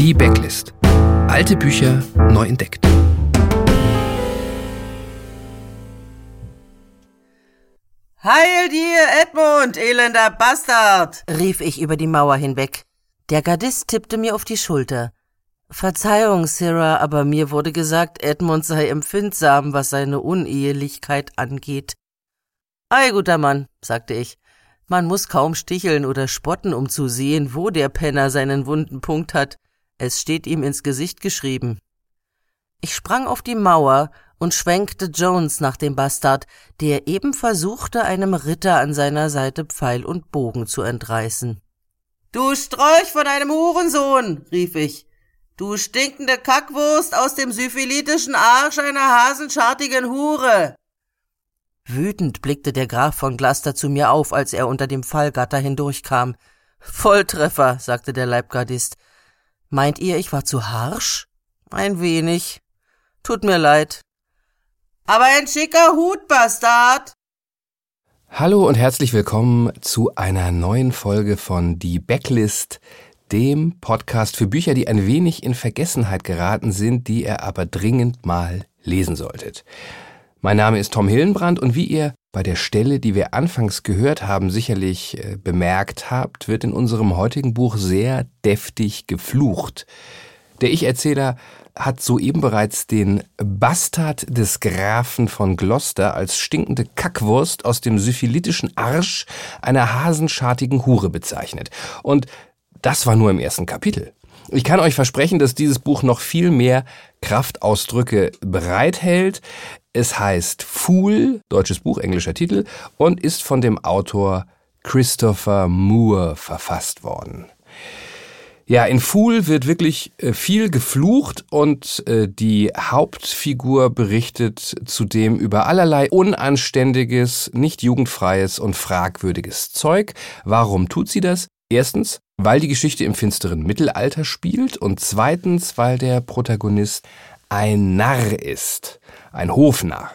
Die Backlist. Alte Bücher neu entdeckt. Heil dir, Edmund, elender Bastard! rief ich über die Mauer hinweg. Der Gardist tippte mir auf die Schulter. Verzeihung, Sarah, aber mir wurde gesagt, Edmund sei empfindsam, was seine Unehelichkeit angeht. Ei, guter Mann, sagte ich. Man muss kaum sticheln oder spotten, um zu sehen, wo der Penner seinen wunden Punkt hat. Es steht ihm ins Gesicht geschrieben. Ich sprang auf die Mauer und schwenkte Jones nach dem Bastard, der eben versuchte, einem Ritter an seiner Seite Pfeil und Bogen zu entreißen. Du Strolch von einem Hurensohn, rief ich. Du stinkende Kackwurst aus dem syphilitischen Arsch einer hasenschartigen Hure. Wütend blickte der Graf von Gloucester zu mir auf, als er unter dem Fallgatter hindurchkam. Volltreffer, sagte der Leibgardist. Meint ihr, ich war zu harsch? Ein wenig. Tut mir leid. Aber ein schicker Hut, Bastard. Hallo und herzlich willkommen zu einer neuen Folge von Die Backlist, dem Podcast für Bücher, die ein wenig in Vergessenheit geraten sind, die ihr aber dringend mal lesen solltet. Mein Name ist Tom Hillenbrand und wie ihr bei der Stelle, die wir anfangs gehört haben, sicherlich äh, bemerkt habt, wird in unserem heutigen Buch sehr deftig geflucht. Der Ich-Erzähler hat soeben bereits den Bastard des Grafen von Gloucester als stinkende Kackwurst aus dem syphilitischen Arsch einer hasenschartigen Hure bezeichnet. Und das war nur im ersten Kapitel. Ich kann euch versprechen, dass dieses Buch noch viel mehr Kraftausdrücke bereithält. Es heißt Fool, deutsches Buch, englischer Titel, und ist von dem Autor Christopher Moore verfasst worden. Ja, in Fool wird wirklich äh, viel geflucht und äh, die Hauptfigur berichtet zudem über allerlei unanständiges, nicht jugendfreies und fragwürdiges Zeug. Warum tut sie das? Erstens, weil die Geschichte im finsteren Mittelalter spielt und zweitens, weil der Protagonist ein Narr ist, ein Hofnarr.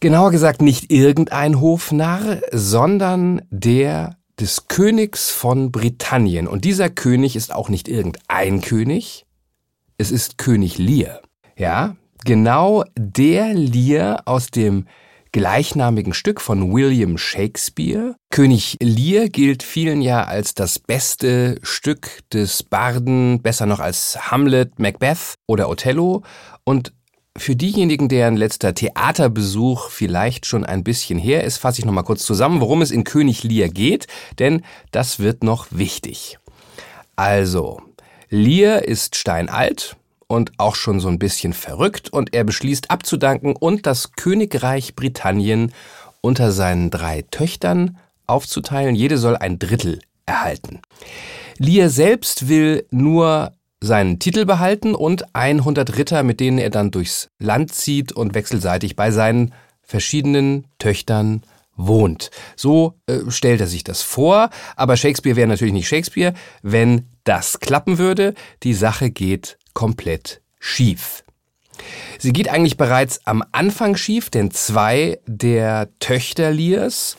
Genauer gesagt nicht irgendein Hofnarr, sondern der des Königs von Britannien. Und dieser König ist auch nicht irgendein König, es ist König Lear. Ja, genau der Lear aus dem gleichnamigen Stück von William Shakespeare. König Lear gilt vielen ja als das beste Stück des Barden, besser noch als Hamlet, Macbeth oder Othello. Und für diejenigen, deren letzter Theaterbesuch vielleicht schon ein bisschen her ist, fasse ich nochmal kurz zusammen, worum es in König Lear geht, denn das wird noch wichtig. Also, Lear ist steinalt und auch schon so ein bisschen verrückt und er beschließt abzudanken und das Königreich Britannien unter seinen drei Töchtern aufzuteilen. Jede soll ein Drittel erhalten. Lear selbst will nur seinen Titel behalten und 100 Ritter, mit denen er dann durchs Land zieht und wechselseitig bei seinen verschiedenen Töchtern wohnt. So äh, stellt er sich das vor, aber Shakespeare wäre natürlich nicht Shakespeare, wenn das klappen würde. Die Sache geht komplett schief. Sie geht eigentlich bereits am Anfang schief, denn zwei der Töchter Lears,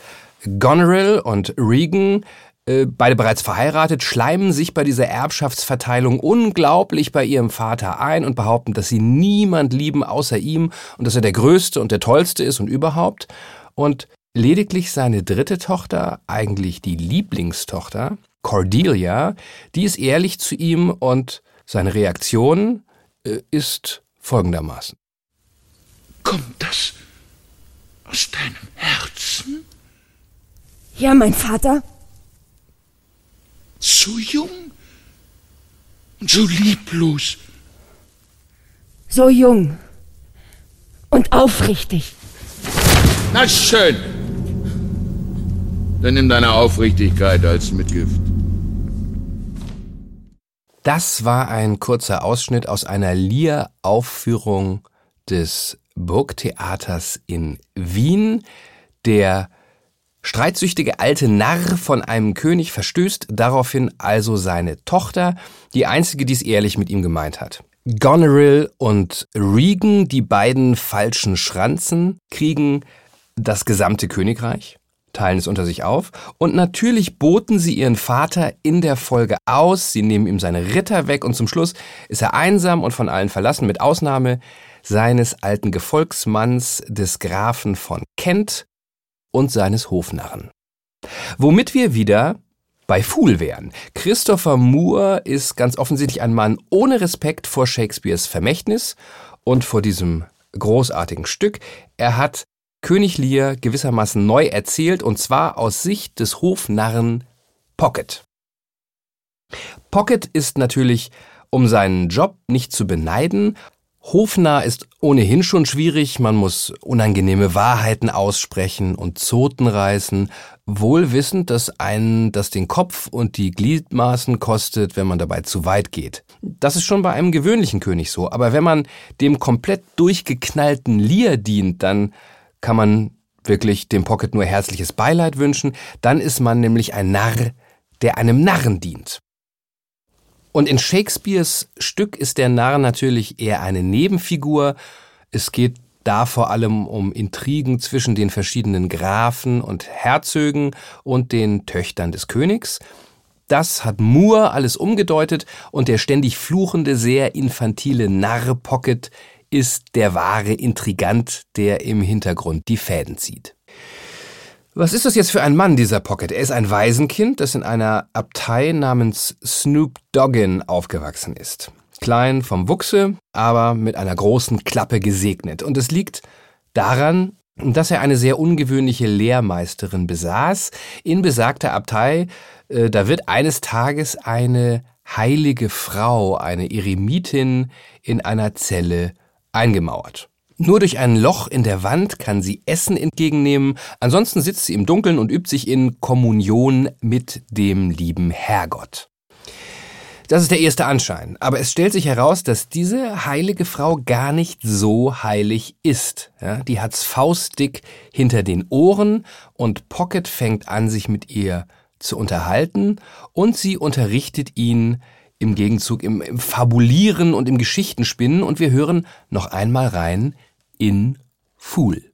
Goneril und Regan, äh, beide bereits verheiratet, schleimen sich bei dieser Erbschaftsverteilung unglaublich bei ihrem Vater ein und behaupten, dass sie niemand lieben außer ihm und dass er der Größte und der Tollste ist und überhaupt. Und lediglich seine dritte Tochter, eigentlich die Lieblingstochter, Cordelia, die ist ehrlich zu ihm und seine Reaktion äh, ist folgendermaßen. Kommt das aus deinem Herzen? Ja, mein Vater. So jung und so lieblos. So jung und aufrichtig. Na schön. Dann nimm deine Aufrichtigkeit als Mitgift. Das war ein kurzer Ausschnitt aus einer Lear-Aufführung des Burgtheaters in Wien. Der streitsüchtige alte Narr von einem König verstößt daraufhin also seine Tochter, die einzige, die es ehrlich mit ihm gemeint hat. Goneril und Regan, die beiden falschen Schranzen, kriegen das gesamte Königreich. Teilen es unter sich auf und natürlich boten sie ihren Vater in der Folge aus, sie nehmen ihm seine Ritter weg und zum Schluss ist er einsam und von allen verlassen, mit Ausnahme seines alten Gefolgsmanns des Grafen von Kent und seines Hofnarren. Womit wir wieder bei Fool wären. Christopher Moore ist ganz offensichtlich ein Mann ohne Respekt vor Shakespeares Vermächtnis und vor diesem großartigen Stück. Er hat König Lear gewissermaßen neu erzählt und zwar aus Sicht des Hofnarren Pocket. Pocket ist natürlich um seinen Job nicht zu beneiden. Hofnarr ist ohnehin schon schwierig, man muss unangenehme Wahrheiten aussprechen und Zoten reißen, wohl wissend, dass einen das den Kopf und die Gliedmaßen kostet, wenn man dabei zu weit geht. Das ist schon bei einem gewöhnlichen König so, aber wenn man dem komplett durchgeknallten Lear dient, dann kann man wirklich dem Pocket nur herzliches Beileid wünschen, dann ist man nämlich ein Narr, der einem Narren dient. Und in Shakespeares Stück ist der Narr natürlich eher eine Nebenfigur. Es geht da vor allem um Intrigen zwischen den verschiedenen Grafen und Herzögen und den Töchtern des Königs. Das hat Moore alles umgedeutet und der ständig fluchende, sehr infantile Narr Pocket ist der wahre Intrigant, der im Hintergrund die Fäden zieht. Was ist das jetzt für ein Mann, dieser Pocket? Er ist ein Waisenkind, das in einer Abtei namens Snoop Doggin aufgewachsen ist. Klein vom Wuchse, aber mit einer großen Klappe gesegnet. Und es liegt daran, dass er eine sehr ungewöhnliche Lehrmeisterin besaß. In besagter Abtei, äh, da wird eines Tages eine heilige Frau, eine Eremitin, in einer Zelle eingemauert. Nur durch ein Loch in der Wand kann sie Essen entgegennehmen, ansonsten sitzt sie im Dunkeln und übt sich in Kommunion mit dem lieben Herrgott. Das ist der erste Anschein, aber es stellt sich heraus, dass diese heilige Frau gar nicht so heilig ist. Ja, die hat's faustdick hinter den Ohren und Pocket fängt an, sich mit ihr zu unterhalten und sie unterrichtet ihn im Gegenzug im, im Fabulieren und im Geschichtenspinnen und wir hören noch einmal rein in Fool.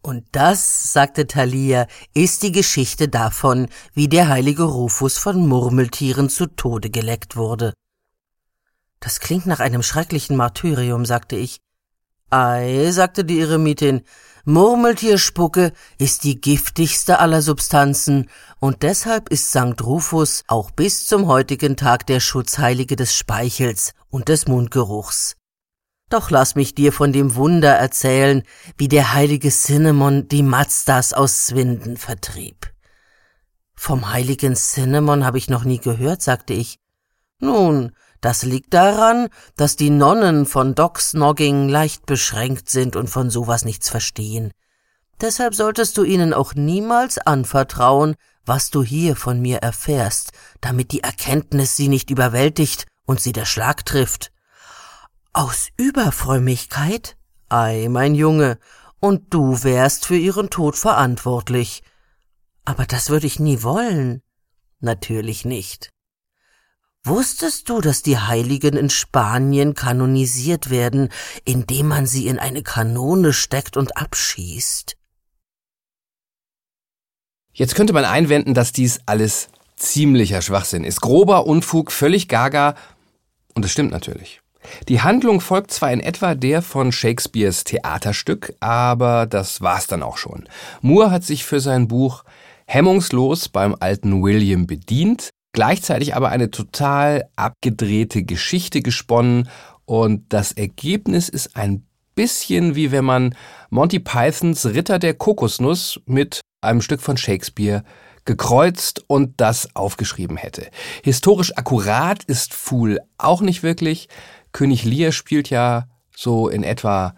Und das, sagte Thalia, ist die Geschichte davon, wie der heilige Rufus von Murmeltieren zu Tode geleckt wurde. Das klingt nach einem schrecklichen Martyrium, sagte ich. Ei, sagte die Eremitin, Murmeltierspucke ist die giftigste aller Substanzen, und deshalb ist St. Rufus auch bis zum heutigen Tag der Schutzheilige des Speichels und des Mundgeruchs. Doch lass mich dir von dem Wunder erzählen, wie der heilige Cinnamon die Mazdas aus Swinden vertrieb. Vom heiligen Cinnamon habe ich noch nie gehört, sagte ich. Nun, das liegt daran, dass die Nonnen von Docksnogging leicht beschränkt sind und von sowas nichts verstehen. Deshalb solltest du ihnen auch niemals anvertrauen, was du hier von mir erfährst, damit die Erkenntnis sie nicht überwältigt und sie der Schlag trifft. Aus Überfrömmigkeit? Ei, mein Junge, und du wärst für ihren Tod verantwortlich. Aber das würde ich nie wollen. Natürlich nicht. Wusstest du, dass die Heiligen in Spanien kanonisiert werden, indem man sie in eine Kanone steckt und abschießt? Jetzt könnte man einwenden, dass dies alles ziemlicher Schwachsinn ist. Grober Unfug, völlig gaga. Und es stimmt natürlich. Die Handlung folgt zwar in etwa der von Shakespeares Theaterstück, aber das war's dann auch schon. Moore hat sich für sein Buch hemmungslos beim alten William bedient, gleichzeitig aber eine total abgedrehte Geschichte gesponnen und das Ergebnis ist ein bisschen wie wenn man Monty Pythons Ritter der Kokosnuss mit einem Stück von Shakespeare gekreuzt und das aufgeschrieben hätte. Historisch akkurat ist Fool auch nicht wirklich. König Lear spielt ja so in etwa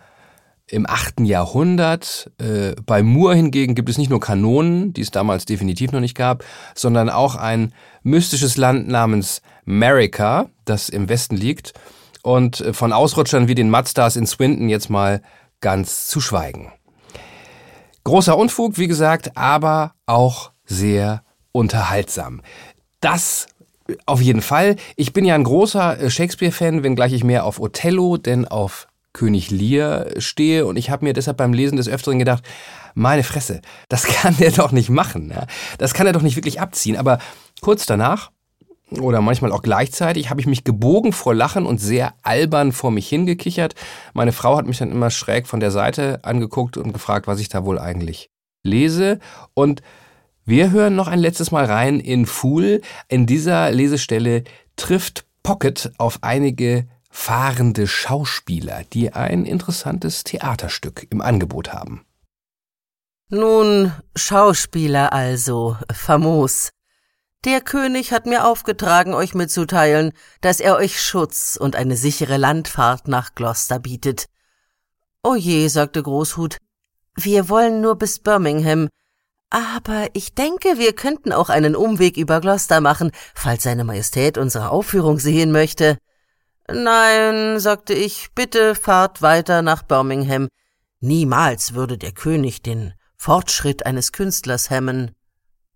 im achten Jahrhundert. Äh, bei Moore hingegen gibt es nicht nur Kanonen, die es damals definitiv noch nicht gab, sondern auch ein mystisches Land namens America, das im Westen liegt. Und äh, von Ausrutschern wie den Mazdas in Swinton jetzt mal ganz zu schweigen. Großer Unfug, wie gesagt, aber auch sehr unterhaltsam. Das auf jeden Fall. Ich bin ja ein großer äh, Shakespeare-Fan, wenngleich ich mehr auf Othello denn auf König Lear stehe und ich habe mir deshalb beim Lesen des Öfteren gedacht, meine Fresse, das kann der doch nicht machen. Ja? Das kann er doch nicht wirklich abziehen. Aber kurz danach oder manchmal auch gleichzeitig habe ich mich gebogen vor Lachen und sehr albern vor mich hingekichert. Meine Frau hat mich dann immer schräg von der Seite angeguckt und gefragt, was ich da wohl eigentlich lese. Und wir hören noch ein letztes Mal rein in Fool. In dieser Lesestelle trifft Pocket auf einige fahrende Schauspieler, die ein interessantes Theaterstück im Angebot haben. Nun, Schauspieler also, famos. Der König hat mir aufgetragen, euch mitzuteilen, dass er euch Schutz und eine sichere Landfahrt nach Gloucester bietet. O je, sagte Großhut, wir wollen nur bis Birmingham, aber ich denke, wir könnten auch einen Umweg über Gloucester machen, falls seine Majestät unsere Aufführung sehen möchte. Nein, sagte ich, bitte fahrt weiter nach Birmingham. Niemals würde der König den Fortschritt eines Künstlers hemmen.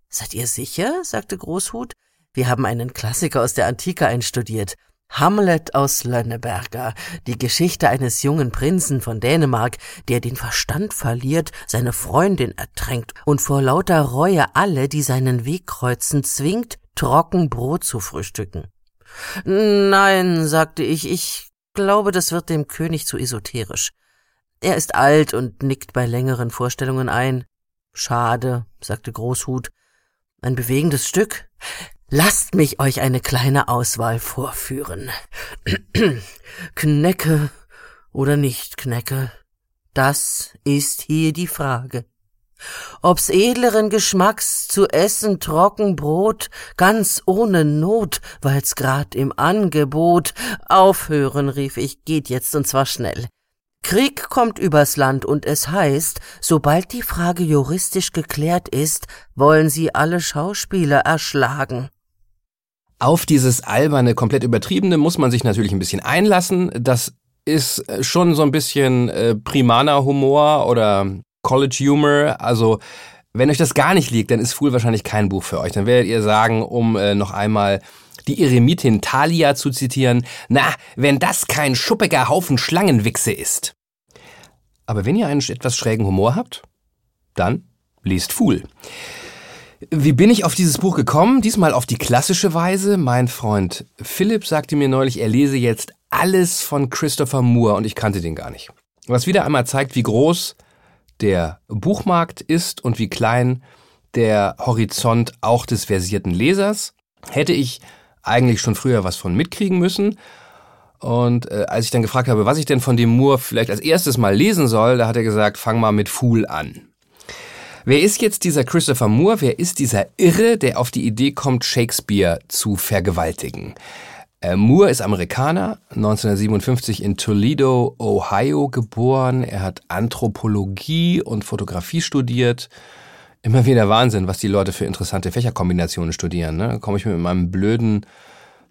Seid ihr sicher? sagte Großhut. Wir haben einen Klassiker aus der Antike einstudiert. Hamlet aus Lönneberger, die Geschichte eines jungen Prinzen von Dänemark, der den Verstand verliert, seine Freundin ertränkt und vor lauter Reue alle, die seinen Weg kreuzen, zwingt, trocken Brot zu frühstücken. Nein, sagte ich, ich glaube, das wird dem König zu esoterisch. Er ist alt und nickt bei längeren Vorstellungen ein. Schade, sagte Großhut, ein bewegendes Stück. Lasst mich euch eine kleine Auswahl vorführen. Knecke oder nicht Knecke? Das ist hier die Frage. Ob's edleren Geschmacks zu essen trocken ganz ohne Not, weil's grad im Angebot. Aufhören, rief ich, geht jetzt und zwar schnell. Krieg kommt übers Land und es heißt, sobald die Frage juristisch geklärt ist, wollen sie alle Schauspieler erschlagen. Auf dieses alberne, komplett übertriebene muss man sich natürlich ein bisschen einlassen. Das ist schon so ein bisschen äh, primaner Humor oder College Humor. Also wenn euch das gar nicht liegt, dann ist Fool wahrscheinlich kein Buch für euch. Dann werdet ihr sagen, um äh, noch einmal die Eremitin Thalia zu zitieren, na, wenn das kein schuppiger Haufen Schlangenwichse ist. Aber wenn ihr einen etwas schrägen Humor habt, dann liest Fool. Wie bin ich auf dieses Buch gekommen? Diesmal auf die klassische Weise. Mein Freund Philipp sagte mir neulich, er lese jetzt alles von Christopher Moore und ich kannte den gar nicht. Was wieder einmal zeigt, wie groß der Buchmarkt ist und wie klein der Horizont auch des versierten Lesers. Hätte ich eigentlich schon früher was von mitkriegen müssen. Und äh, als ich dann gefragt habe, was ich denn von dem Moore vielleicht als erstes mal lesen soll, da hat er gesagt, fang mal mit Fool an. Wer ist jetzt dieser Christopher Moore? Wer ist dieser Irre, der auf die Idee kommt, Shakespeare zu vergewaltigen? Äh, Moore ist Amerikaner, 1957 in Toledo, Ohio geboren. Er hat Anthropologie und Fotografie studiert immer wieder Wahnsinn, was die Leute für interessante Fächerkombinationen studieren. Ne? Da komme ich mit meinem blöden,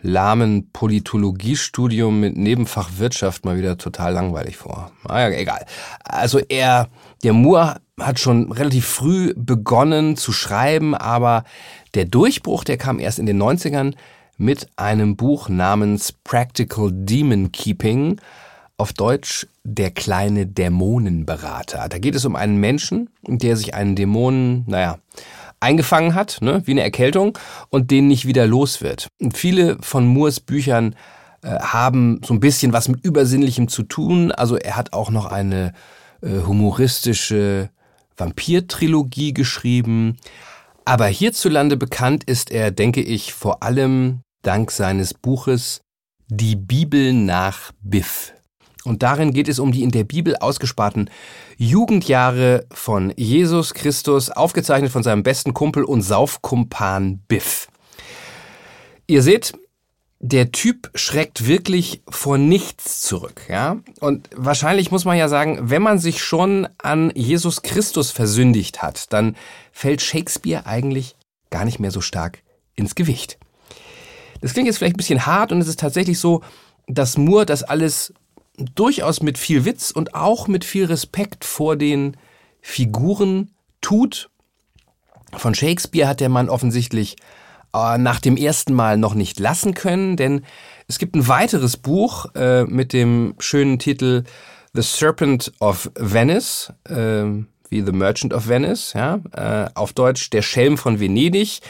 lahmen Politologiestudium mit Nebenfach Wirtschaft mal wieder total langweilig vor. Naja, ah egal. Also er, der Moore hat schon relativ früh begonnen zu schreiben, aber der Durchbruch, der kam erst in den 90ern mit einem Buch namens Practical Demon Keeping, auf Deutsch der kleine Dämonenberater. Da geht es um einen Menschen, der sich einen Dämonen, naja, eingefangen hat, ne, wie eine Erkältung, und den nicht wieder los wird. Und viele von Moores Büchern äh, haben so ein bisschen was mit Übersinnlichem zu tun. Also er hat auch noch eine äh, humoristische Vampir-Trilogie geschrieben. Aber hierzulande bekannt ist er, denke ich, vor allem dank seines Buches Die Bibel nach Biff. Und darin geht es um die in der Bibel ausgesparten Jugendjahre von Jesus Christus, aufgezeichnet von seinem besten Kumpel und Saufkumpan Biff. Ihr seht, der Typ schreckt wirklich vor nichts zurück, ja? Und wahrscheinlich muss man ja sagen, wenn man sich schon an Jesus Christus versündigt hat, dann fällt Shakespeare eigentlich gar nicht mehr so stark ins Gewicht. Das klingt jetzt vielleicht ein bisschen hart und es ist tatsächlich so, dass Moore das alles durchaus mit viel Witz und auch mit viel Respekt vor den Figuren tut. Von Shakespeare hat der Mann offensichtlich äh, nach dem ersten Mal noch nicht lassen können, denn es gibt ein weiteres Buch äh, mit dem schönen Titel The Serpent of Venice, äh, wie The Merchant of Venice, ja, äh, auf Deutsch Der Schelm von Venedig.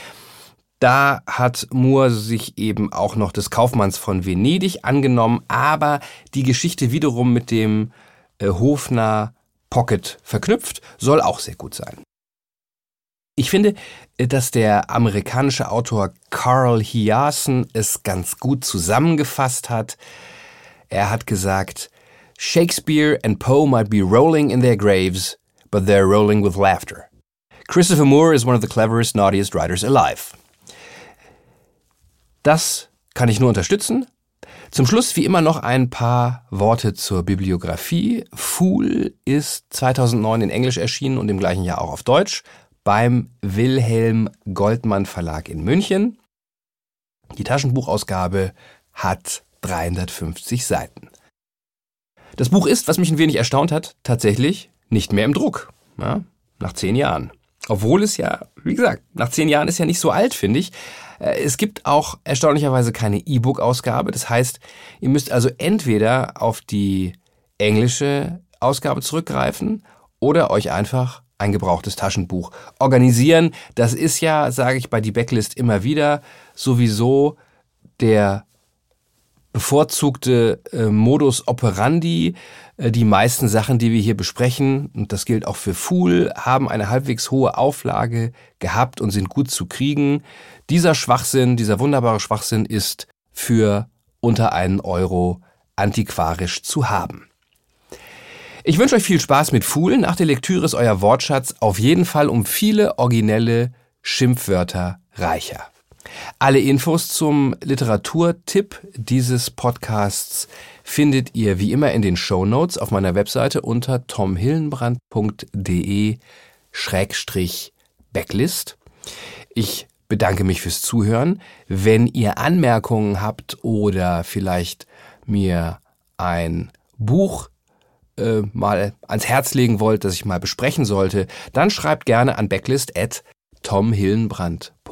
Da hat Moore sich eben auch noch des Kaufmanns von Venedig angenommen, aber die Geschichte wiederum mit dem äh, Hofner Pocket verknüpft, soll auch sehr gut sein. Ich finde, dass der amerikanische Autor Carl Hiaasen es ganz gut zusammengefasst hat. Er hat gesagt, Shakespeare and Poe might be rolling in their graves, but they're rolling with laughter. Christopher Moore is one of the cleverest, naughtiest writers alive. Das kann ich nur unterstützen. Zum Schluss wie immer noch ein paar Worte zur Bibliografie. Fool ist 2009 in Englisch erschienen und im gleichen Jahr auch auf Deutsch beim Wilhelm Goldmann Verlag in München. Die Taschenbuchausgabe hat 350 Seiten. Das Buch ist, was mich ein wenig erstaunt hat, tatsächlich nicht mehr im Druck. Ja, nach zehn Jahren. Obwohl es ja, wie gesagt, nach zehn Jahren ist ja nicht so alt, finde ich. Äh, es gibt auch erstaunlicherweise keine E-Book-Ausgabe. Das heißt, ihr müsst also entweder auf die englische Ausgabe zurückgreifen oder euch einfach ein gebrauchtes Taschenbuch organisieren. Das ist ja, sage ich bei die Backlist immer wieder, sowieso der bevorzugte äh, Modus operandi. Äh, die meisten Sachen, die wir hier besprechen, und das gilt auch für Fool, haben eine halbwegs hohe Auflage gehabt und sind gut zu kriegen. Dieser Schwachsinn, dieser wunderbare Schwachsinn ist für unter einen Euro antiquarisch zu haben. Ich wünsche euch viel Spaß mit Fool. Nach der Lektüre ist euer Wortschatz auf jeden Fall um viele originelle Schimpfwörter reicher. Alle Infos zum Literaturtipp dieses Podcasts findet ihr wie immer in den Show Notes auf meiner Webseite unter tomhillenbrand.de Schrägstrich Backlist. Ich bedanke mich fürs Zuhören. Wenn ihr Anmerkungen habt oder vielleicht mir ein Buch äh, mal ans Herz legen wollt, das ich mal besprechen sollte, dann schreibt gerne an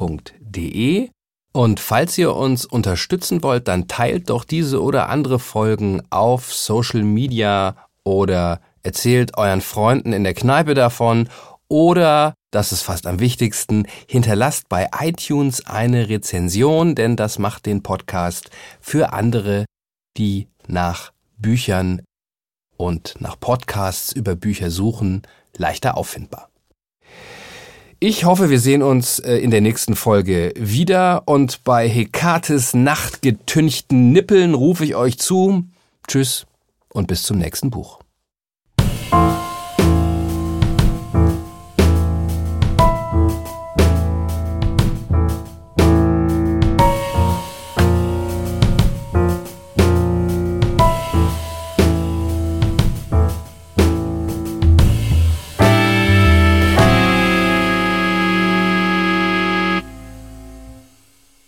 backlist@tomhillenbrand.de. Und falls ihr uns unterstützen wollt, dann teilt doch diese oder andere Folgen auf Social Media oder erzählt euren Freunden in der Kneipe davon oder, das ist fast am wichtigsten, hinterlasst bei iTunes eine Rezension, denn das macht den Podcast für andere, die nach Büchern und nach Podcasts über Bücher suchen, leichter auffindbar. Ich hoffe, wir sehen uns äh, in der nächsten Folge wieder und bei Hekates nachtgetünchten Nippeln rufe ich euch zu. Tschüss und bis zum nächsten Buch.